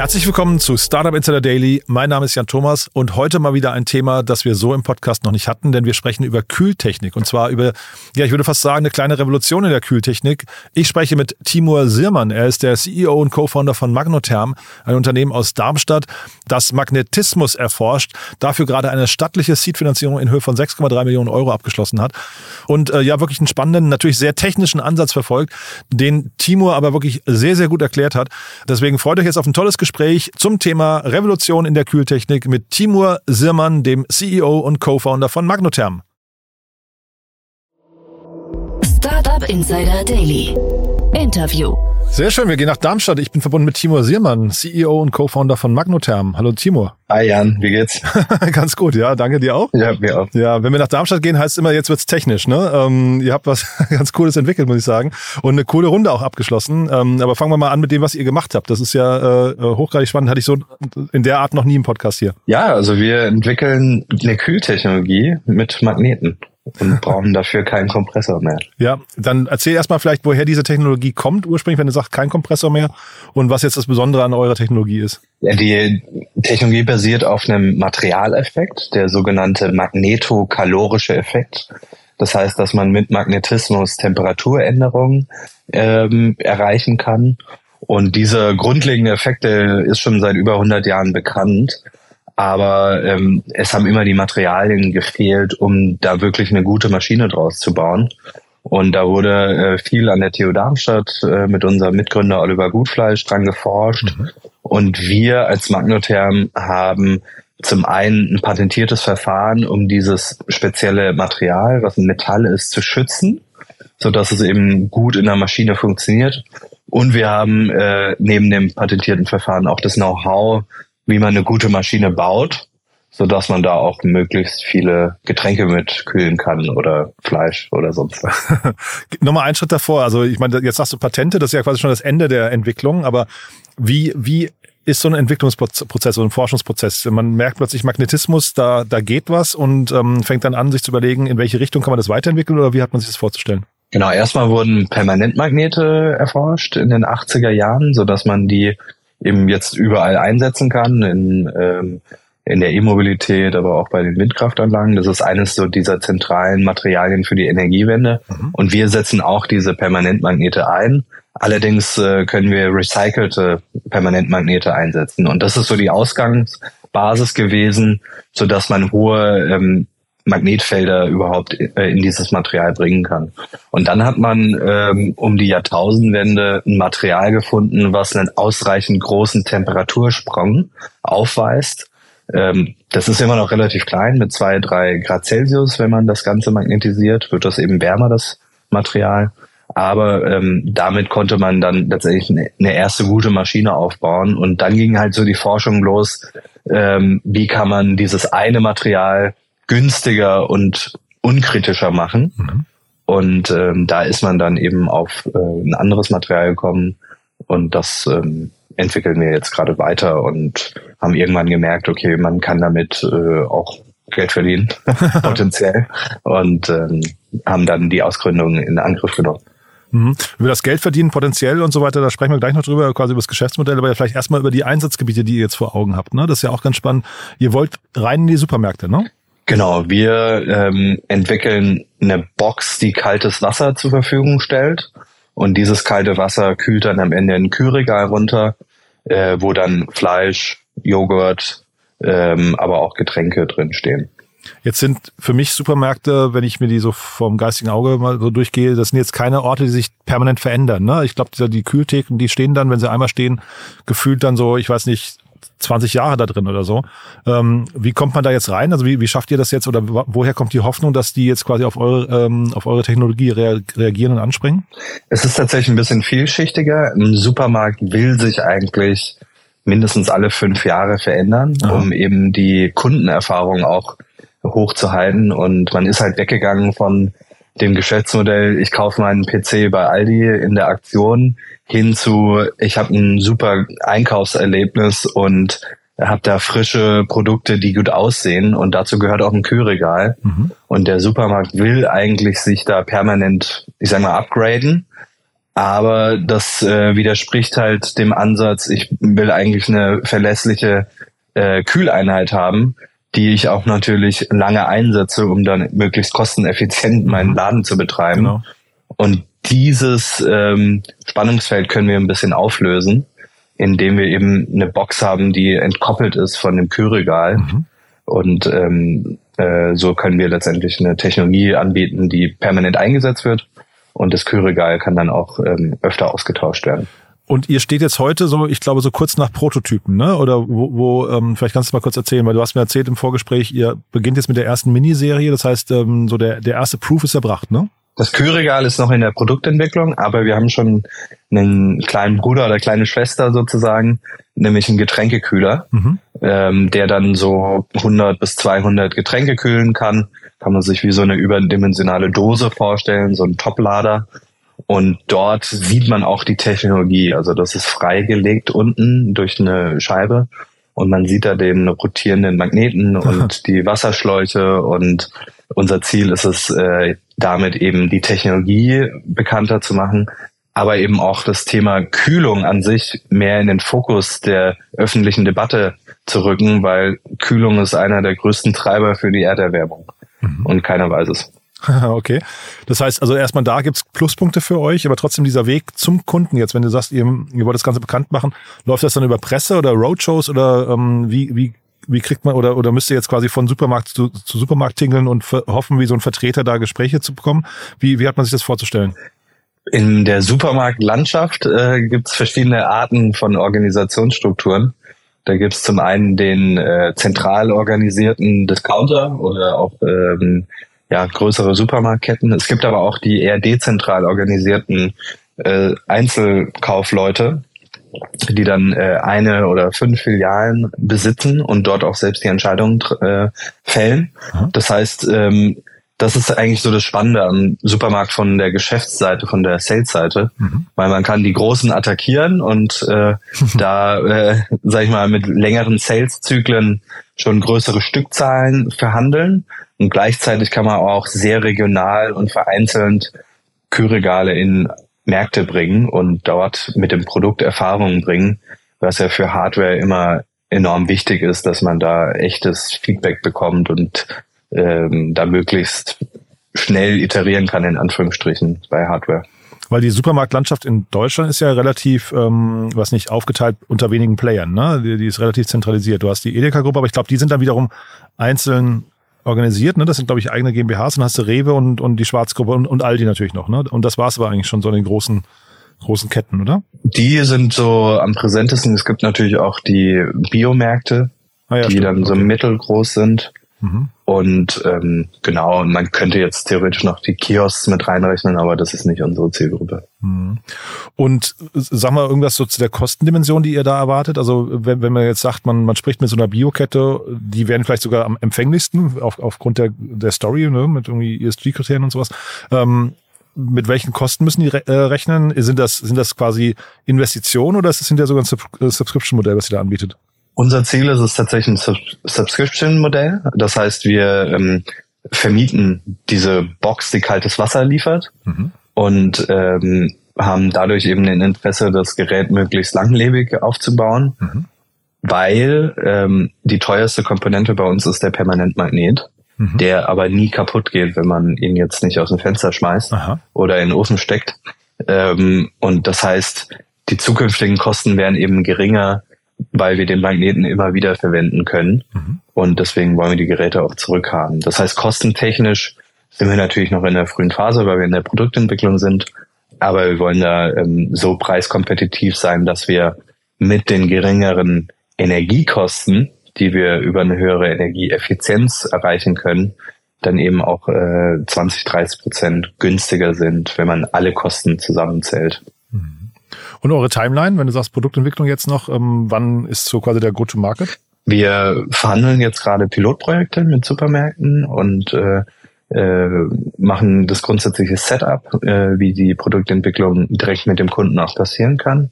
Herzlich willkommen zu Startup Insider Daily. Mein Name ist Jan Thomas und heute mal wieder ein Thema, das wir so im Podcast noch nicht hatten, denn wir sprechen über Kühltechnik und zwar über, ja, ich würde fast sagen, eine kleine Revolution in der Kühltechnik. Ich spreche mit Timur Sirmann. Er ist der CEO und Co-Founder von Magnotherm, ein Unternehmen aus Darmstadt, das Magnetismus erforscht, dafür gerade eine stattliche Seed-Finanzierung in Höhe von 6,3 Millionen Euro abgeschlossen hat und äh, ja, wirklich einen spannenden, natürlich sehr technischen Ansatz verfolgt, den Timur aber wirklich sehr, sehr gut erklärt hat. Deswegen freut euch jetzt auf ein tolles Gespräch zum Thema Revolution in der Kühltechnik mit Timur Sirmann, dem CEO und Co-Founder von Magnotherm. Startup Insider Daily. Interview. Sehr schön, wir gehen nach Darmstadt. Ich bin verbunden mit Timur Siermann, CEO und Co-Founder von Magnotherm. Hallo Timur. Hi Jan, wie geht's? Ganz gut, ja, danke dir auch. Ja, mir auch. Ja, wenn wir nach Darmstadt gehen, heißt es immer, jetzt wird's technisch. Ne? Ähm, ihr habt was ganz Cooles entwickelt, muss ich sagen. Und eine coole Runde auch abgeschlossen. Ähm, aber fangen wir mal an mit dem, was ihr gemacht habt. Das ist ja äh, hochgradig spannend. Hatte ich so in der Art noch nie im Podcast hier. Ja, also wir entwickeln eine Kühltechnologie mit Magneten und brauchen dafür keinen Kompressor mehr. Ja, dann erzähl erstmal vielleicht, woher diese Technologie kommt ursprünglich, wenn du sagst, kein Kompressor mehr und was jetzt das Besondere an eurer Technologie ist. Ja, die Technologie basiert auf einem Materialeffekt, der sogenannte magnetokalorische Effekt. Das heißt, dass man mit Magnetismus Temperaturänderungen ähm, erreichen kann. Und dieser grundlegende Effekt, der ist schon seit über 100 Jahren bekannt aber ähm, es haben immer die Materialien gefehlt, um da wirklich eine gute Maschine draus zu bauen. Und da wurde äh, viel an der TU Darmstadt äh, mit unserem Mitgründer Oliver Gutfleisch dran geforscht. Mhm. Und wir als Magnotherm haben zum einen ein patentiertes Verfahren, um dieses spezielle Material, was ein Metall ist, zu schützen, so dass es eben gut in der Maschine funktioniert. Und wir haben äh, neben dem patentierten Verfahren auch das Know-how, wie man eine gute Maschine baut, so dass man da auch möglichst viele Getränke mit kühlen kann oder Fleisch oder sonst was. Nochmal einen Schritt davor. Also ich meine, jetzt sagst du Patente, das ist ja quasi schon das Ende der Entwicklung, aber wie, wie ist so ein Entwicklungsprozess oder ein Forschungsprozess? Man merkt plötzlich Magnetismus, da, da geht was und ähm, fängt dann an, sich zu überlegen, in welche Richtung kann man das weiterentwickeln oder wie hat man sich das vorzustellen? Genau, erstmal wurden Permanentmagnete erforscht in den 80er Jahren, so dass man die eben jetzt überall einsetzen kann, in, ähm, in der E-Mobilität, aber auch bei den Windkraftanlagen. Das ist eines so dieser zentralen Materialien für die Energiewende. Mhm. Und wir setzen auch diese Permanentmagnete ein. Allerdings äh, können wir recycelte Permanentmagnete einsetzen. Und das ist so die Ausgangsbasis gewesen, so dass man hohe ähm, Magnetfelder überhaupt äh, in dieses Material bringen kann. Und dann hat man ähm, um die Jahrtausendwende ein Material gefunden, was einen ausreichend großen Temperatursprung aufweist. Ähm, das ist immer noch relativ klein, mit zwei, drei Grad Celsius, wenn man das Ganze magnetisiert, wird das eben wärmer, das Material. Aber ähm, damit konnte man dann tatsächlich eine, erste gute Maschine aufbauen. Und dann ging halt so die Forschung los, ähm, wie kann man dieses eine Material günstiger und unkritischer machen. Mhm. Und ähm, da ist man dann eben auf äh, ein anderes Material gekommen und das ähm, entwickeln wir jetzt gerade weiter und haben irgendwann gemerkt, okay, man kann damit äh, auch Geld verdienen, potenziell. Und ähm, haben dann die Ausgründung in Angriff genommen. Mhm. Über das Geld verdienen potenziell und so weiter, da sprechen wir gleich noch drüber, quasi über das Geschäftsmodell, aber vielleicht erstmal über die Einsatzgebiete, die ihr jetzt vor Augen habt. Ne? Das ist ja auch ganz spannend. Ihr wollt rein in die Supermärkte, ne? Genau, wir ähm, entwickeln eine Box, die kaltes Wasser zur Verfügung stellt. Und dieses kalte Wasser kühlt dann am Ende in ein Kühlregal runter, äh, wo dann Fleisch, Joghurt, ähm, aber auch Getränke drinstehen. Jetzt sind für mich Supermärkte, wenn ich mir die so vom geistigen Auge mal so durchgehe, das sind jetzt keine Orte, die sich permanent verändern. Ne? Ich glaube, die Kühltheken, die stehen dann, wenn sie einmal stehen, gefühlt dann so, ich weiß nicht, 20 Jahre da drin oder so. Ähm, wie kommt man da jetzt rein? Also wie, wie schafft ihr das jetzt oder woher kommt die Hoffnung, dass die jetzt quasi auf eure, ähm, auf eure Technologie rea reagieren und anspringen? Es ist tatsächlich ein bisschen vielschichtiger. Ein Supermarkt will sich eigentlich mindestens alle fünf Jahre verändern, Aha. um eben die Kundenerfahrung auch hochzuhalten. Und man ist halt weggegangen von dem Geschäftsmodell, ich kaufe meinen PC bei Aldi in der Aktion hin zu, ich habe ein super Einkaufserlebnis und habe da frische Produkte, die gut aussehen und dazu gehört auch ein Kühlregal. Mhm. Und der Supermarkt will eigentlich sich da permanent, ich sag mal, upgraden. Aber das äh, widerspricht halt dem Ansatz, ich will eigentlich eine verlässliche äh, Kühleinheit haben, die ich auch natürlich lange einsetze, um dann möglichst kosteneffizient meinen mhm. Laden zu betreiben. Genau. Und dieses ähm, Spannungsfeld können wir ein bisschen auflösen, indem wir eben eine Box haben, die entkoppelt ist von dem Kühlregal. Mhm. Und ähm, äh, so können wir letztendlich eine Technologie anbieten, die permanent eingesetzt wird. Und das Kühlregal kann dann auch ähm, öfter ausgetauscht werden. Und ihr steht jetzt heute so, ich glaube, so kurz nach Prototypen, ne? Oder wo, wo ähm, vielleicht kannst du mal kurz erzählen, weil du hast mir erzählt im Vorgespräch, ihr beginnt jetzt mit der ersten Miniserie, das heißt, ähm, so der, der erste Proof ist erbracht, ne? Das Kühlregal ist noch in der Produktentwicklung, aber wir haben schon einen kleinen Bruder oder kleine Schwester sozusagen, nämlich einen Getränkekühler, mhm. ähm, der dann so 100 bis 200 Getränke kühlen kann. Kann man sich wie so eine überdimensionale Dose vorstellen, so ein Toplader. Und dort sieht man auch die Technologie. Also das ist freigelegt unten durch eine Scheibe. Und man sieht da den rotierenden Magneten und die Wasserschläuche. Und unser Ziel ist es, äh, damit eben die Technologie bekannter zu machen, aber eben auch das Thema Kühlung an sich mehr in den Fokus der öffentlichen Debatte zu rücken, weil Kühlung ist einer der größten Treiber für die Erderwärmung. Mhm. Und keiner weiß es. Okay. Das heißt, also erstmal da gibt's Pluspunkte für euch, aber trotzdem dieser Weg zum Kunden jetzt, wenn du sagst, ihr, ihr wollt das Ganze bekannt machen, läuft das dann über Presse oder Roadshows oder ähm, wie, wie, wie kriegt man oder, oder müsst ihr jetzt quasi von Supermarkt zu, zu Supermarkt tingeln und hoffen, wie so ein Vertreter da Gespräche zu bekommen? Wie, wie hat man sich das vorzustellen? In der Supermarktlandschaft äh, gibt's verschiedene Arten von Organisationsstrukturen. Da gibt's zum einen den äh, zentral organisierten Discounter oder auch ähm, ja, größere Supermarktketten. Es gibt aber auch die eher dezentral organisierten äh, Einzelkaufleute, die dann äh, eine oder fünf Filialen besitzen und dort auch selbst die Entscheidungen äh, fällen. Mhm. Das heißt, ähm, das ist eigentlich so das Spannende am Supermarkt von der Geschäftsseite, von der Sales-Seite, mhm. weil man kann die Großen attackieren und äh, da, äh, sag ich mal, mit längeren Sales-Zyklen schon größere Stückzahlen verhandeln und gleichzeitig kann man auch sehr regional und vereinzelt Kühlregale in Märkte bringen und dort mit dem Produkt Erfahrungen bringen, was ja für Hardware immer enorm wichtig ist, dass man da echtes Feedback bekommt und ähm, da möglichst schnell iterieren kann, in Anführungsstrichen, bei Hardware. Weil die Supermarktlandschaft in Deutschland ist ja relativ, ähm, was nicht, aufgeteilt unter wenigen Playern. Ne? Die, die ist relativ zentralisiert. Du hast die Edeka-Gruppe, aber ich glaube, die sind dann wiederum einzeln organisiert. Ne? Das sind, glaube ich, eigene GmbHs. Und hast du Rewe und, und die Schwarzgruppe und, und Aldi natürlich noch. Ne? Und das war es aber eigentlich schon so in den großen großen Ketten, oder? Die sind so am präsentesten. Es gibt natürlich auch die Biomärkte, ah ja, die stimmt. dann okay. so mittelgroß sind. Und ähm, genau, man könnte jetzt theoretisch noch die Kiosks mit reinrechnen, aber das ist nicht unsere Zielgruppe. Mhm. Und sag mal irgendwas so zu der Kostendimension, die ihr da erwartet. Also wenn, wenn man jetzt sagt, man, man spricht mit so einer Biokette, die werden vielleicht sogar am empfänglichsten auf, aufgrund der, der Story, ne, mit irgendwie ESG-Kriterien und sowas. Ähm, mit welchen Kosten müssen die re äh, rechnen? Sind das, sind das quasi Investitionen oder ist das hinterher sogar ein Sub äh, Subscription-Modell, was ihr da anbietet? Unser Ziel ist es tatsächlich ein Sub Subscription-Modell. Das heißt, wir ähm, vermieten diese Box, die kaltes Wasser liefert mhm. und ähm, haben dadurch eben ein Interesse, das Gerät möglichst langlebig aufzubauen, mhm. weil ähm, die teuerste Komponente bei uns ist der Permanentmagnet, mhm. der aber nie kaputt geht, wenn man ihn jetzt nicht aus dem Fenster schmeißt Aha. oder in den Ofen steckt. Ähm, und das heißt, die zukünftigen Kosten wären eben geringer, weil wir den Magneten immer wieder verwenden können. Mhm. Und deswegen wollen wir die Geräte auch zurückhaben. Das heißt, kostentechnisch sind wir natürlich noch in der frühen Phase, weil wir in der Produktentwicklung sind. Aber wir wollen da ähm, so preiskompetitiv sein, dass wir mit den geringeren Energiekosten, die wir über eine höhere Energieeffizienz erreichen können, dann eben auch äh, 20, 30 Prozent günstiger sind, wenn man alle Kosten zusammenzählt. Und eure Timeline, wenn du sagst Produktentwicklung jetzt noch, ähm, wann ist so quasi der Go-to-Market? Wir verhandeln jetzt gerade Pilotprojekte mit Supermärkten und äh, äh, machen das grundsätzliche Setup, äh, wie die Produktentwicklung direkt mit dem Kunden auch passieren kann.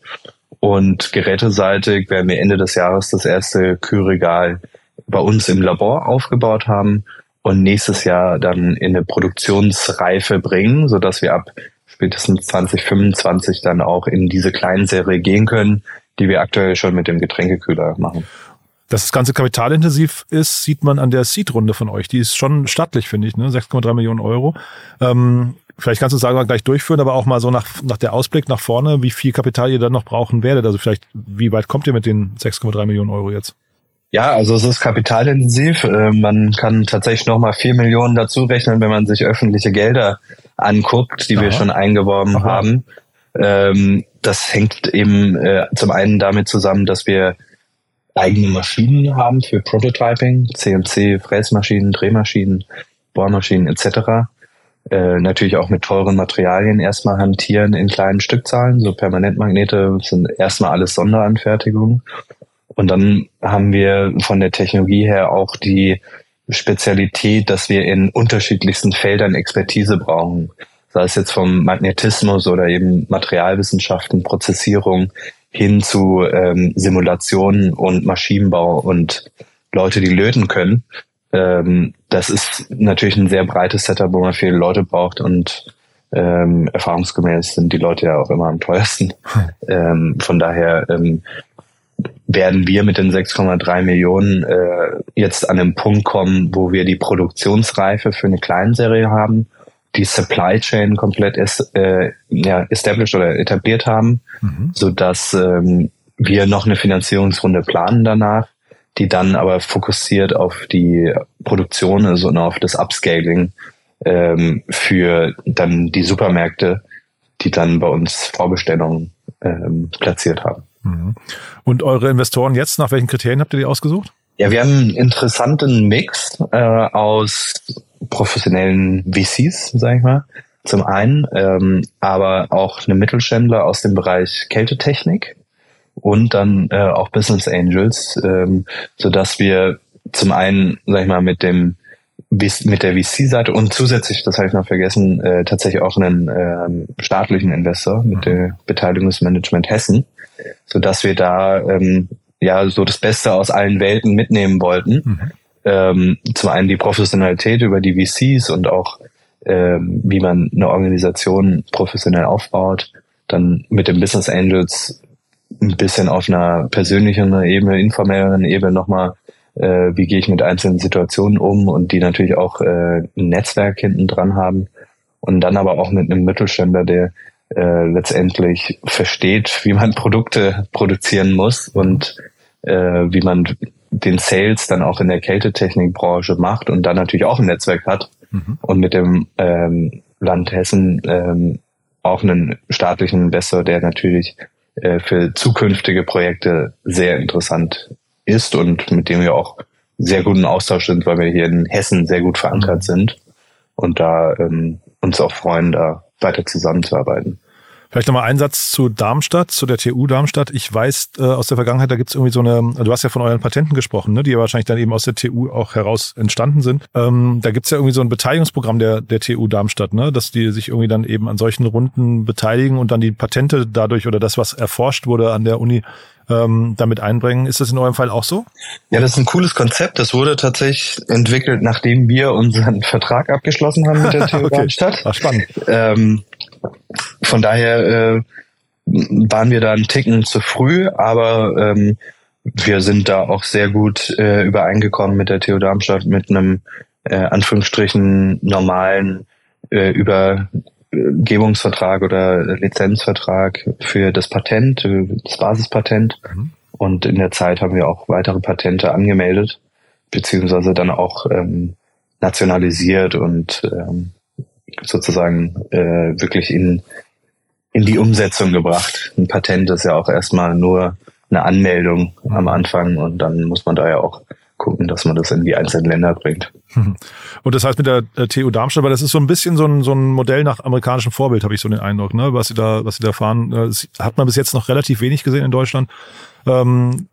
Und geräteseitig werden wir Ende des Jahres das erste Kühlregal bei uns im Labor aufgebaut haben und nächstes Jahr dann in eine Produktionsreife bringen, so dass wir ab spätestens 2025 dann auch in diese Kleinserie gehen können, die wir aktuell schon mit dem Getränkekühler machen. Dass das Ganze kapitalintensiv ist, sieht man an der Seed-Runde von euch. Die ist schon stattlich, finde ich, ne? 6,3 Millionen Euro. Ähm, vielleicht kannst du sagen, gleich durchführen, aber auch mal so nach, nach der Ausblick nach vorne, wie viel Kapital ihr dann noch brauchen werdet. Also vielleicht, wie weit kommt ihr mit den 6,3 Millionen Euro jetzt? Ja, also es ist kapitalintensiv. Äh, man kann tatsächlich nochmal vier Millionen dazu rechnen, wenn man sich öffentliche Gelder anguckt, die Aha. wir schon eingeworben Aha. haben. Ähm, das hängt eben äh, zum einen damit zusammen, dass wir eigene Maschinen haben für Prototyping, CNC, Fräsmaschinen, Drehmaschinen, Bohrmaschinen etc. Äh, natürlich auch mit teuren Materialien erstmal hantieren in kleinen Stückzahlen. So Permanentmagnete sind erstmal alles Sonderanfertigungen. Und dann haben wir von der Technologie her auch die Spezialität, dass wir in unterschiedlichsten Feldern Expertise brauchen. Sei es jetzt vom Magnetismus oder eben Materialwissenschaften, Prozessierung hin zu ähm, Simulationen und Maschinenbau und Leute, die löten können. Ähm, das ist natürlich ein sehr breites Setup, wo man viele Leute braucht und ähm, erfahrungsgemäß sind die Leute ja auch immer am teuersten. Hm. Ähm, von daher ähm, werden wir mit den 6,3 Millionen äh, jetzt an den Punkt kommen, wo wir die Produktionsreife für eine Kleinserie haben, die Supply Chain komplett ist, äh, ja, established oder etabliert haben, mhm. so dass ähm, wir noch eine Finanzierungsrunde planen danach, die dann aber fokussiert auf die Produktion, also auf das Upscaling ähm, für dann die Supermärkte, die dann bei uns Vorbestellungen ähm, platziert haben. Mhm. Und eure Investoren jetzt, nach welchen Kriterien habt ihr die ausgesucht? Ja, wir haben einen interessanten Mix äh, aus professionellen VCs, sag ich mal, zum einen, ähm, aber auch eine Mittelständler aus dem Bereich Kältetechnik und dann äh, auch Business Angels, ähm, so dass wir zum einen, sag ich mal, mit dem mit der VC-Seite und zusätzlich, das habe ich noch vergessen, äh, tatsächlich auch einen äh, staatlichen Investor mit der Beteiligungsmanagement Hessen, so dass wir da ähm, ja so das Beste aus allen Welten mitnehmen wollten. Mhm. Ähm, zum einen die Professionalität über die VCs und auch ähm, wie man eine Organisation professionell aufbaut, dann mit den Business Angels ein bisschen auf einer persönlichen Ebene, informelleren Ebene nochmal äh, wie gehe ich mit einzelnen Situationen um und die natürlich auch äh, ein Netzwerk hinten dran haben und dann aber auch mit einem Mittelständler, der äh, letztendlich versteht, wie man Produkte produzieren muss und äh, wie man den Sales dann auch in der Kältetechnikbranche macht und dann natürlich auch ein Netzwerk hat mhm. und mit dem ähm, Land Hessen ähm, auch einen staatlichen Investor, der natürlich äh, für zukünftige Projekte sehr interessant ist und mit dem wir auch sehr guten Austausch sind, weil wir hier in Hessen sehr gut verankert sind und da ähm, uns auch freuen, da weiter zusammenzuarbeiten. Vielleicht nochmal ein Satz zu Darmstadt, zu der TU Darmstadt. Ich weiß äh, aus der Vergangenheit, da gibt es irgendwie so eine, du hast ja von euren Patenten gesprochen, ne, die ja wahrscheinlich dann eben aus der TU auch heraus entstanden sind. Ähm, da gibt es ja irgendwie so ein Beteiligungsprogramm der, der TU Darmstadt, ne, dass die sich irgendwie dann eben an solchen Runden beteiligen und dann die Patente dadurch oder das, was erforscht wurde an der Uni, ähm, damit einbringen. Ist das in eurem Fall auch so? Ja, das ist ein cooles Konzept. Das wurde tatsächlich entwickelt, nachdem wir unseren Vertrag abgeschlossen haben mit der TU okay. Darmstadt. Ach, spannend. Ähm, von daher äh, waren wir da einen Ticken zu früh, aber ähm, wir sind da auch sehr gut äh, übereingekommen mit der TU Darmstadt mit einem äh, Anführungsstrichen normalen äh, über Gebungsvertrag oder Lizenzvertrag für das Patent, das Basispatent. Mhm. Und in der Zeit haben wir auch weitere Patente angemeldet, beziehungsweise dann auch ähm, nationalisiert und ähm, sozusagen äh, wirklich in, in die Umsetzung gebracht. Ein Patent ist ja auch erstmal nur eine Anmeldung am Anfang und dann muss man da ja auch gucken, dass man das in die einzelnen Länder bringt. Und das heißt mit der TU Darmstadt, weil das ist so ein bisschen so ein, so ein Modell nach amerikanischem Vorbild, habe ich so den Eindruck, ne? was sie da, was sie da fahren. Das äh, hat man bis jetzt noch relativ wenig gesehen in Deutschland. Ähm,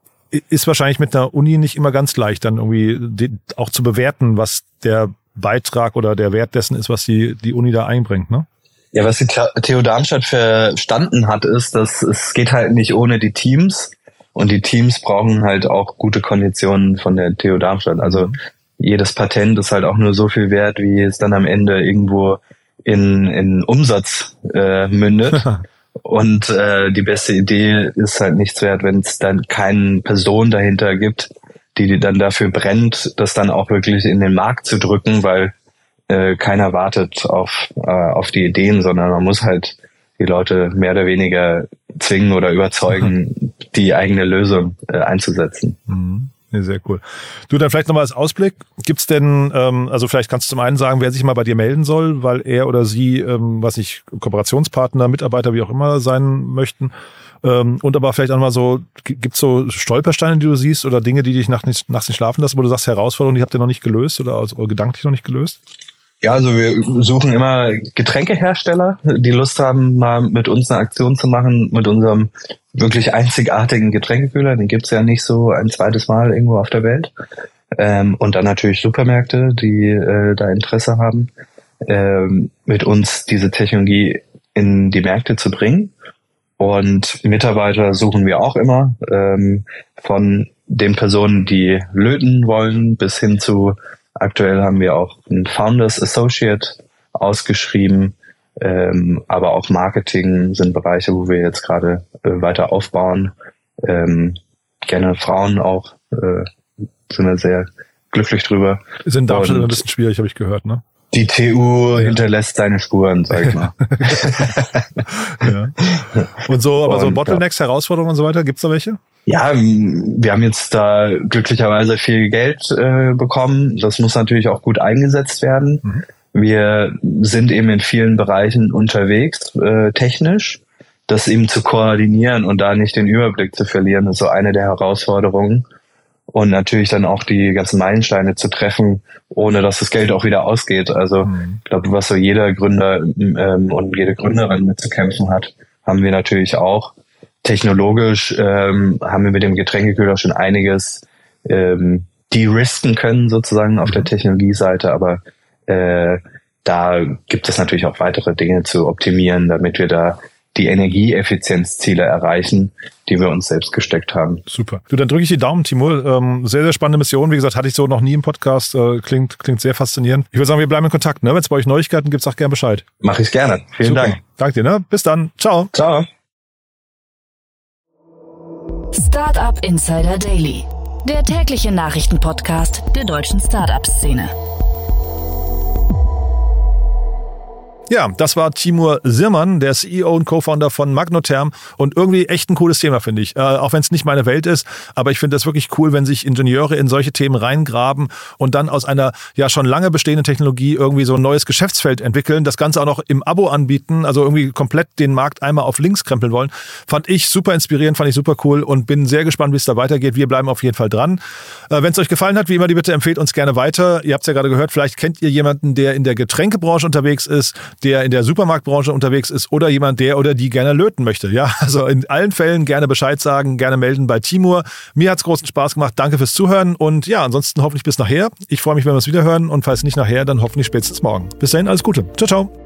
ist wahrscheinlich mit einer Uni nicht immer ganz leicht, dann irgendwie auch zu bewerten, was der Beitrag oder der Wert dessen ist, was die, die Uni da einbringt, ne? Ja, was die TU Darmstadt verstanden hat, ist, dass es geht halt nicht ohne die Teams. Und die Teams brauchen halt auch gute Konditionen von der TU Darmstadt. Also jedes Patent ist halt auch nur so viel wert, wie es dann am Ende irgendwo in, in Umsatz äh, mündet. Und äh, die beste Idee ist halt nichts wert, wenn es dann keine Person dahinter gibt, die dann dafür brennt, das dann auch wirklich in den Markt zu drücken, weil äh, keiner wartet auf, äh, auf die Ideen, sondern man muss halt die Leute mehr oder weniger zwingen oder überzeugen, die eigene Lösung äh, einzusetzen. Mhm. Nee, sehr cool. Du, dann vielleicht nochmal als Ausblick. Gibt's denn, ähm, also vielleicht kannst du zum einen sagen, wer sich mal bei dir melden soll, weil er oder sie, ähm, was ich, Kooperationspartner, Mitarbeiter, wie auch immer sein möchten. Ähm, und aber vielleicht auch mal so, gibt's so Stolpersteine, die du siehst oder Dinge, die dich nachts nicht, nachts nicht schlafen lassen, wo du sagst, Herausforderungen, die habt ihr noch nicht gelöst oder, oder gedanklich noch nicht gelöst? Ja, also wir suchen immer Getränkehersteller, die Lust haben, mal mit uns eine Aktion zu machen, mit unserem wirklich einzigartigen Getränkekühler. Den gibt's ja nicht so ein zweites Mal irgendwo auf der Welt. Ähm, und dann natürlich Supermärkte, die äh, da Interesse haben, ähm, mit uns diese Technologie in die Märkte zu bringen. Und Mitarbeiter suchen wir auch immer, ähm, von den Personen, die löten wollen, bis hin zu Aktuell haben wir auch einen Founders Associate ausgeschrieben, ähm, aber auch Marketing sind Bereiche, wo wir jetzt gerade äh, weiter aufbauen. Ähm, gerne Frauen auch, äh, sind wir sehr glücklich drüber. Sind da schon ein bisschen schwierig, habe ich gehört, ne? Die TU hinterlässt seine Spuren, sag ich mal. ja. Und so, aber und, so Bottlenecks, ja. Herausforderungen und so weiter, gibt's da welche? Ja, wir haben jetzt da glücklicherweise viel Geld äh, bekommen. Das muss natürlich auch gut eingesetzt werden. Mhm. Wir sind eben in vielen Bereichen unterwegs, äh, technisch. Das eben zu koordinieren und da nicht den Überblick zu verlieren, ist so eine der Herausforderungen. Und natürlich dann auch die ganzen Meilensteine zu treffen, ohne dass das Geld auch wieder ausgeht. Also mhm. ich glaube, was so jeder Gründer ähm, und jede Gründerin mit zu kämpfen hat, haben wir natürlich auch technologisch ähm, haben wir mit dem Getränkekühler schon einiges ähm, de-risken können sozusagen auf der mhm. Technologieseite, aber äh, da gibt es natürlich auch weitere Dinge zu optimieren, damit wir da die Energieeffizienzziele erreichen, die wir uns selbst gesteckt haben. Super. Du, dann drücke ich die Daumen, Timur. Ähm, sehr, sehr spannende Mission. Wie gesagt, hatte ich so noch nie im Podcast. Äh, klingt, klingt sehr faszinierend. Ich würde sagen, wir bleiben in Kontakt. Ne? Wenn es bei euch Neuigkeiten gibt, sag gerne Bescheid. Mache ich gerne. Vielen Super. Dank. Danke dir. Ne? Bis dann. Ciao. Ciao. Startup Insider Daily, der tägliche Nachrichtenpodcast der deutschen Startup-Szene. Ja, das war Timur Sirmann, der CEO und Co-Founder von Magnotherm und irgendwie echt ein cooles Thema, finde ich. Äh, auch wenn es nicht meine Welt ist, aber ich finde das wirklich cool, wenn sich Ingenieure in solche Themen reingraben und dann aus einer ja schon lange bestehenden Technologie irgendwie so ein neues Geschäftsfeld entwickeln, das Ganze auch noch im Abo anbieten, also irgendwie komplett den Markt einmal auf links krempeln wollen. Fand ich super inspirierend, fand ich super cool und bin sehr gespannt, wie es da weitergeht. Wir bleiben auf jeden Fall dran. Äh, wenn es euch gefallen hat, wie immer die Bitte empfehlt uns gerne weiter. Ihr habt es ja gerade gehört, vielleicht kennt ihr jemanden, der in der Getränkebranche unterwegs ist, der in der Supermarktbranche unterwegs ist oder jemand, der oder die gerne löten möchte. Ja, also in allen Fällen gerne Bescheid sagen, gerne melden bei Timur. Mir hat es großen Spaß gemacht. Danke fürs Zuhören und ja, ansonsten hoffentlich bis nachher. Ich freue mich, wenn wir es wieder hören und falls nicht nachher, dann hoffentlich spätestens morgen. Bis dahin, alles Gute. Ciao, ciao.